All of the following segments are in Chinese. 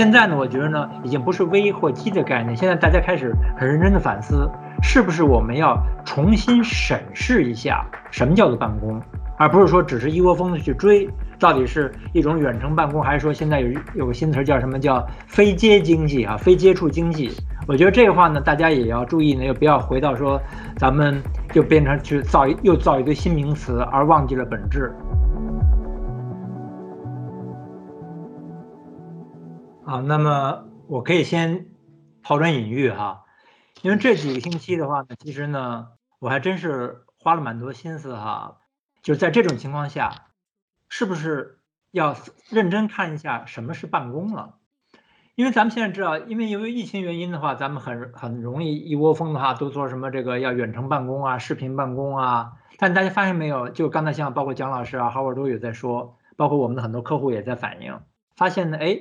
现在呢，我觉得呢，已经不是危或机的概念。现在大家开始很认真的反思，是不是我们要重新审视一下什么叫做办公，而不是说只是一窝蜂的去追，到底是一种远程办公，还是说现在有有个新词叫什么叫非接经济啊，非接触经济？我觉得这个话呢，大家也要注意呢，又不要回到说咱们就变成去造又造一堆新名词，而忘记了本质。啊，那么我可以先抛砖引玉哈，因为这几个星期的话呢，其实呢，我还真是花了蛮多心思哈，就是在这种情况下，是不是要认真看一下什么是办公了？因为咱们现在知道，因为由于疫情原因的话，咱们很很容易一窝蜂的话都做什么这个要远程办公啊、视频办公啊，但大家发现没有？就刚才像包括蒋老师啊、哈尔都有在说，包括我们的很多客户也在反映，发现呢，哎。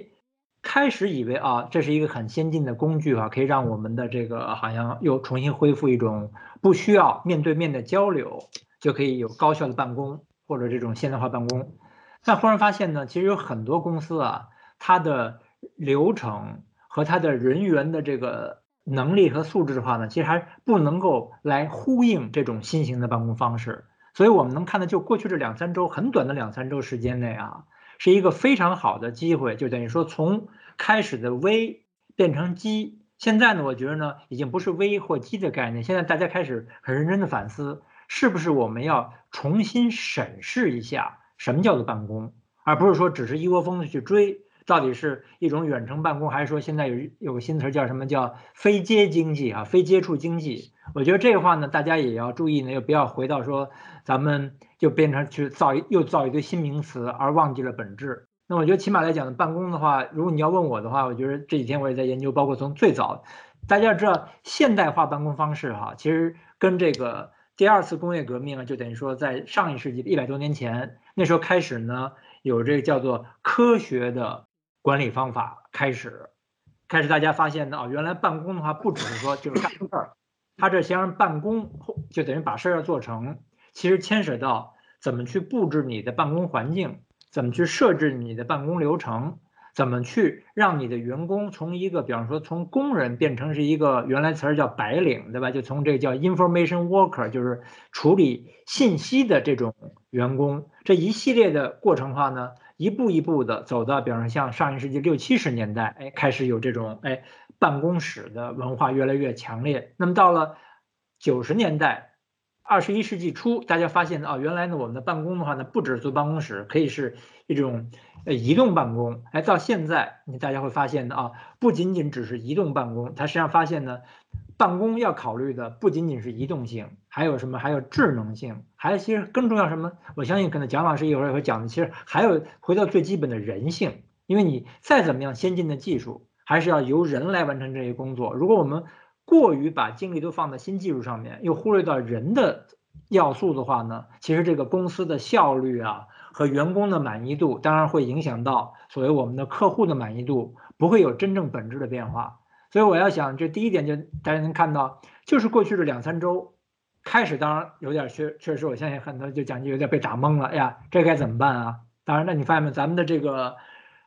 开始以为啊，这是一个很先进的工具啊，可以让我们的这个好像又重新恢复一种不需要面对面的交流，就可以有高效的办公或者这种现代化办公。但忽然发现呢，其实有很多公司啊，它的流程和它的人员的这个能力和素质的话呢，其实还不能够来呼应这种新型的办公方式。所以我们能看到，就过去这两三周，很短的两三周时间内啊。是一个非常好的机会，就等于说从开始的微变成机，现在呢，我觉得呢，已经不是微或机的概念。现在大家开始很认真的反思，是不是我们要重新审视一下什么叫做办公，而不是说只是一窝蜂的去追。到底是一种远程办公，还是说现在有有个新词叫什么叫非接经济啊，非接触经济？我觉得这个话呢，大家也要注意呢，又不要回到说咱们就变成去造又造一堆新名词，而忘记了本质。那我觉得起码来讲呢，办公的话，如果你要问我的话，我觉得这几天我也在研究，包括从最早，大家要知道现代化办公方式哈，其实跟这个第二次工业革命啊，就等于说在上一世纪一百多年前那时候开始呢，有这个叫做科学的。管理方法开始，开始大家发现呢，啊，原来办公的话不只是说就是干事儿，他这先让办公就等于把事儿要做成，其实牵扯到怎么去布置你的办公环境，怎么去设置你的办公流程，怎么去让你的员工从一个比方说从工人变成是一个原来词儿叫白领，对吧？就从这个叫 information worker，就是处理信息的这种员工，这一系列的过程的话呢？一步一步的走到，比方说像上一世纪六七十年代，哎，开始有这种哎办公室的文化越来越强烈。那么到了九十年代，二十一世纪初，大家发现啊，原来呢我们的办公的话呢，不只是坐办公室，可以是一种呃移动办公。哎，到现在你大家会发现的啊，不仅仅只是移动办公，它实际上发现呢。办公要考虑的不仅仅是移动性，还有什么？还有智能性，还有其实更重要什么？我相信可能蒋老师一会儿也会讲的。其实还有回到最基本的人性，因为你再怎么样先进的技术，还是要由人来完成这些工作。如果我们过于把精力都放在新技术上面，又忽略到人的要素的话呢？其实这个公司的效率啊和员工的满意度，当然会影响到所谓我们的客户的满意度，不会有真正本质的变化。所以我要想，这第一点就大家能看到，就是过去的两三周开始，当然有点确确实，我相信很多就讲就有点被打懵了。哎呀，这该怎么办啊？当然，那你发现没，咱们的这个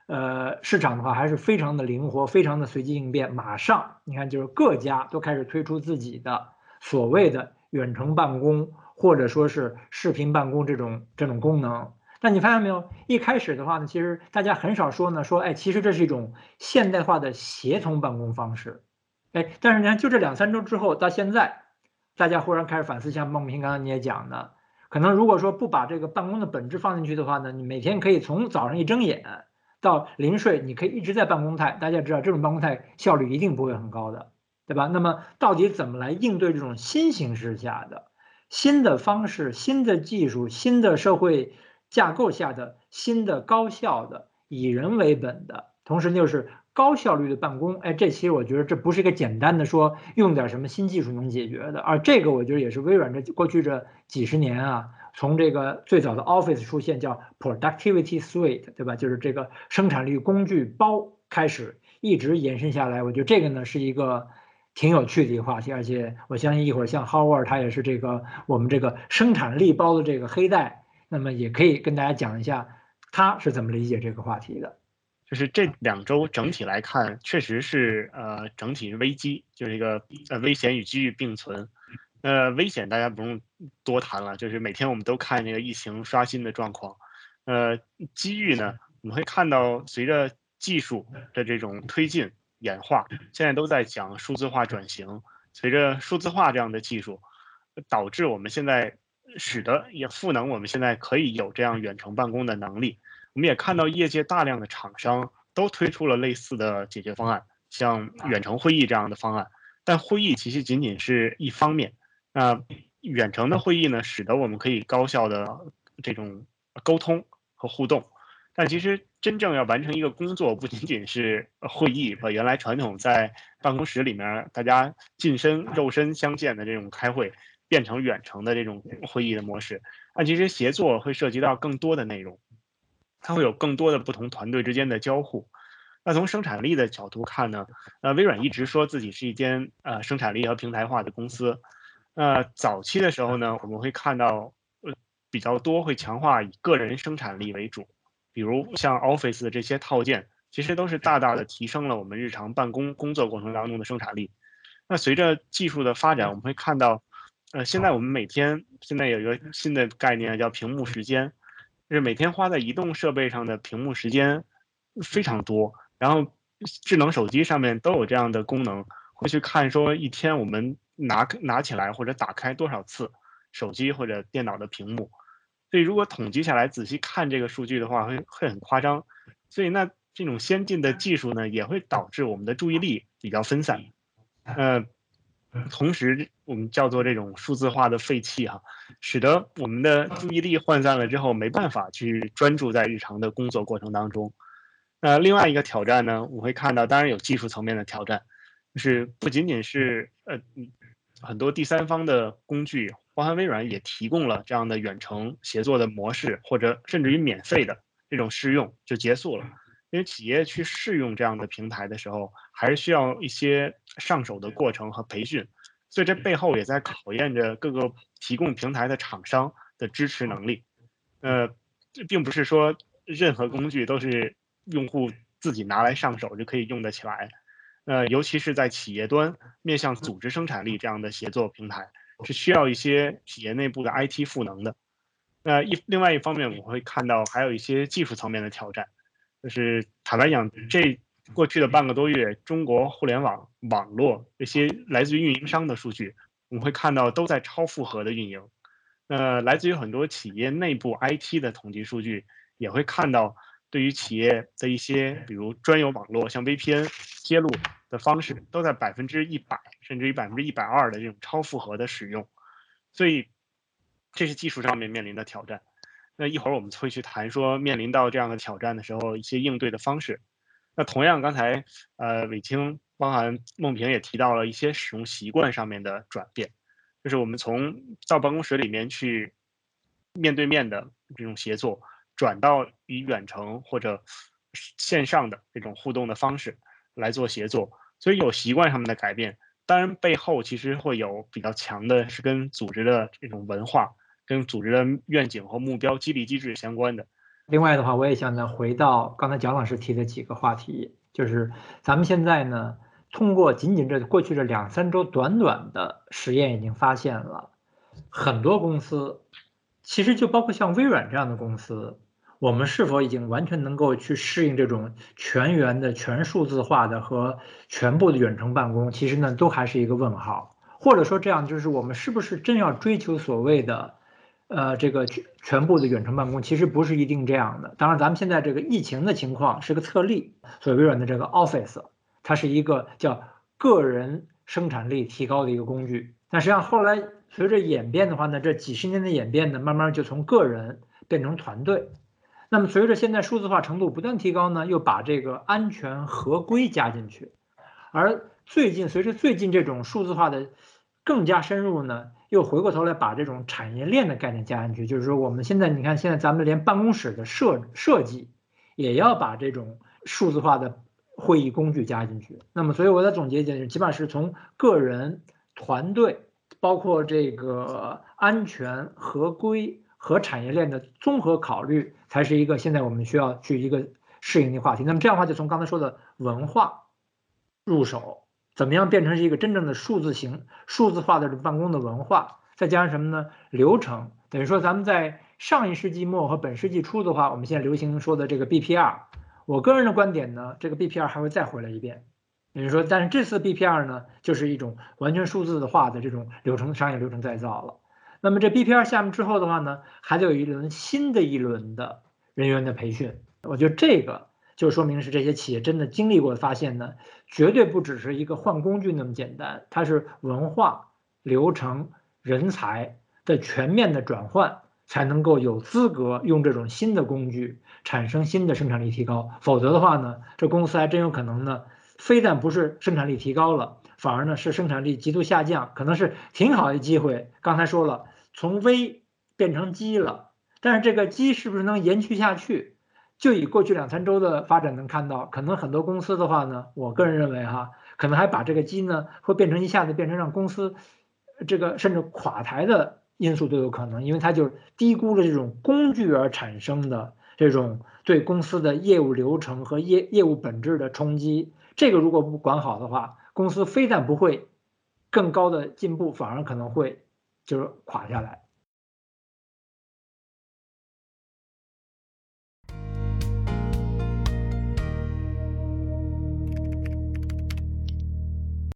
呃市场的话，还是非常的灵活，非常的随机应变。马上你看，就是各家都开始推出自己的所谓的远程办公，或者说是视频办公这种这种功能。那你发现没有？一开始的话呢，其实大家很少说呢，说哎，其实这是一种现代化的协同办公方式，哎，但是你看，就这两三周之后到现在，大家忽然开始反思，像孟平刚刚你也讲的，可能如果说不把这个办公的本质放进去的话呢，你每天可以从早上一睁眼到临睡，你可以一直在办公态。大家知道这种办公态效率一定不会很高的，对吧？那么到底怎么来应对这种新形势下的新的方式、新的技术、新的社会？架构下的新的高效的以人为本的，同时就是高效率的办公，哎，这其实我觉得这不是一个简单的说用点什么新技术能解决的，而这个我觉得也是微软这过去这几十年啊，从这个最早的 Office 出现叫 Productivity Suite，对吧？就是这个生产力工具包开始一直延伸下来，我觉得这个呢是一个挺有趣的一个话题，而且我相信一会儿像 Howard 他也是这个我们这个生产力包的这个黑带。那么也可以跟大家讲一下，他是怎么理解这个话题的。就是这两周整体来看，确实是呃整体危机，就是一个呃危险与机遇并存。呃，危险大家不用多谈了，就是每天我们都看这个疫情刷新的状况。呃，机遇呢，我们会看到随着技术的这种推进演化，现在都在讲数字化转型。随着数字化这样的技术，导致我们现在使得也赋能我们现在可以有这样远程办公的能力。我们也看到业界大量的厂商都推出了类似的解决方案，像远程会议这样的方案。但会议其实仅仅是一方面，那远程的会议呢，使得我们可以高效的这种沟通和互动。但其实真正要完成一个工作，不仅仅是会议，和原来传统在办公室里面大家近身肉身相见的这种开会，变成远程的这种会议的模式。那其实协作会涉及到更多的内容。它会有更多的不同团队之间的交互。那从生产力的角度看呢？呃，微软一直说自己是一间呃生产力和平台化的公司。那早期的时候呢，我们会看到呃比较多会强化以个人生产力为主，比如像 Office 的这些套件，其实都是大大的提升了我们日常办公工作过程当中的生产力。那随着技术的发展，我们会看到，呃，现在我们每天现在有一个新的概念叫屏幕时间。就是每天花在移动设备上的屏幕时间非常多，然后智能手机上面都有这样的功能，会去看说一天我们拿拿起来或者打开多少次手机或者电脑的屏幕，所以如果统计下来仔细看这个数据的话，会会很夸张。所以那这种先进的技术呢，也会导致我们的注意力比较分散，呃。同时，我们叫做这种数字化的废弃哈，使得我们的注意力涣散了之后，没办法去专注在日常的工作过程当中。那另外一个挑战呢，我会看到，当然有技术层面的挑战，就是不仅仅是呃很多第三方的工具，包含微软也提供了这样的远程协作的模式，或者甚至于免费的这种试用就结束了。因为企业去试用这样的平台的时候，还是需要一些上手的过程和培训，所以这背后也在考验着各个提供平台的厂商的支持能力。呃，这并不是说任何工具都是用户自己拿来上手就可以用得起来。呃，尤其是在企业端面向组织生产力这样的协作平台，是需要一些企业内部的 IT 赋能的。那一另外一方面，我们会看到还有一些技术层面的挑战。就是坦白讲，这过去的半个多月，中国互联网网络这些来自于运营商的数据，我们会看到都在超负荷的运营。呃，来自于很多企业内部 IT 的统计数据，也会看到对于企业的一些，比如专有网络，像 VPN 接入的方式，都在百分之一百甚至于百分之一百二的这种超负荷的使用。所以，这是技术上面面临的挑战。那一会儿我们会去谈说，面临到这样的挑战的时候，一些应对的方式。那同样，刚才呃伟清，包含孟平也提到了一些使用习惯上面的转变，就是我们从到办公室里面去面对面的这种协作，转到以远程或者线上的这种互动的方式来做协作，所以有习惯上面的改变。当然，背后其实会有比较强的是跟组织的这种文化。跟组织的愿景和目标激励机制相关的。另外的话，我也想再回到刚才蒋老师提的几个话题，就是咱们现在呢，通过仅仅这过去这两三周短短的实验，已经发现了很多公司，其实就包括像微软这样的公司，我们是否已经完全能够去适应这种全员的、全数字化的和全部的远程办公，其实呢，都还是一个问号。或者说这样，就是我们是不是真要追求所谓的？呃，这个全全部的远程办公其实不是一定这样的。当然，咱们现在这个疫情的情况是个特例。所以微软的这个 Office，它是一个叫个人生产力提高的一个工具。但实际上后来随着演变的话呢，这几十年的演变呢，慢慢就从个人变成团队。那么随着现在数字化程度不断提高呢，又把这个安全合规加进去。而最近随着最近这种数字化的更加深入呢。又回过头来把这种产业链的概念加进去，就是说我们现在你看，现在咱们连办公室的设设计也要把这种数字化的会议工具加进去。那么，所以我的总结就是，起码是从个人、团队，包括这个安全、合规和产业链的综合考虑，才是一个现在我们需要去一个适应的话题。那么这样的话，就从刚才说的文化入手，怎么样变成是一个真正的数字型、数字化的办公的文化？再加上什么呢？流程等于说，咱们在上一世纪末和本世纪初的话，我们现在流行说的这个 BPR，我个人的观点呢，这个 BPR 还会再回来一遍。等于说，但是这次 BPR 呢，就是一种完全数字化的这种流程商业流程再造了。那么这 BPR 下面之后的话呢，还得有一轮新的一轮的人员的培训。我觉得这个就说明是这些企业真的经历过，发现呢，绝对不只是一个换工具那么简单，它是文化流程。人才的全面的转换，才能够有资格用这种新的工具产生新的生产力提高。否则的话呢，这公司还真有可能呢，非但不是生产力提高了，反而呢是生产力极度下降，可能是挺好的机会。刚才说了，从微变成机了，但是这个机是不是能延续下去？就以过去两三周的发展能看到，可能很多公司的话呢，我个人认为哈，可能还把这个机呢会变成一下子变成让公司。这个甚至垮台的因素都有可能，因为它就低估了这种工具而产生的这种对公司的业务流程和业业务本质的冲击。这个如果不管好的话，公司非但不会更高的进步，反而可能会就是垮下来。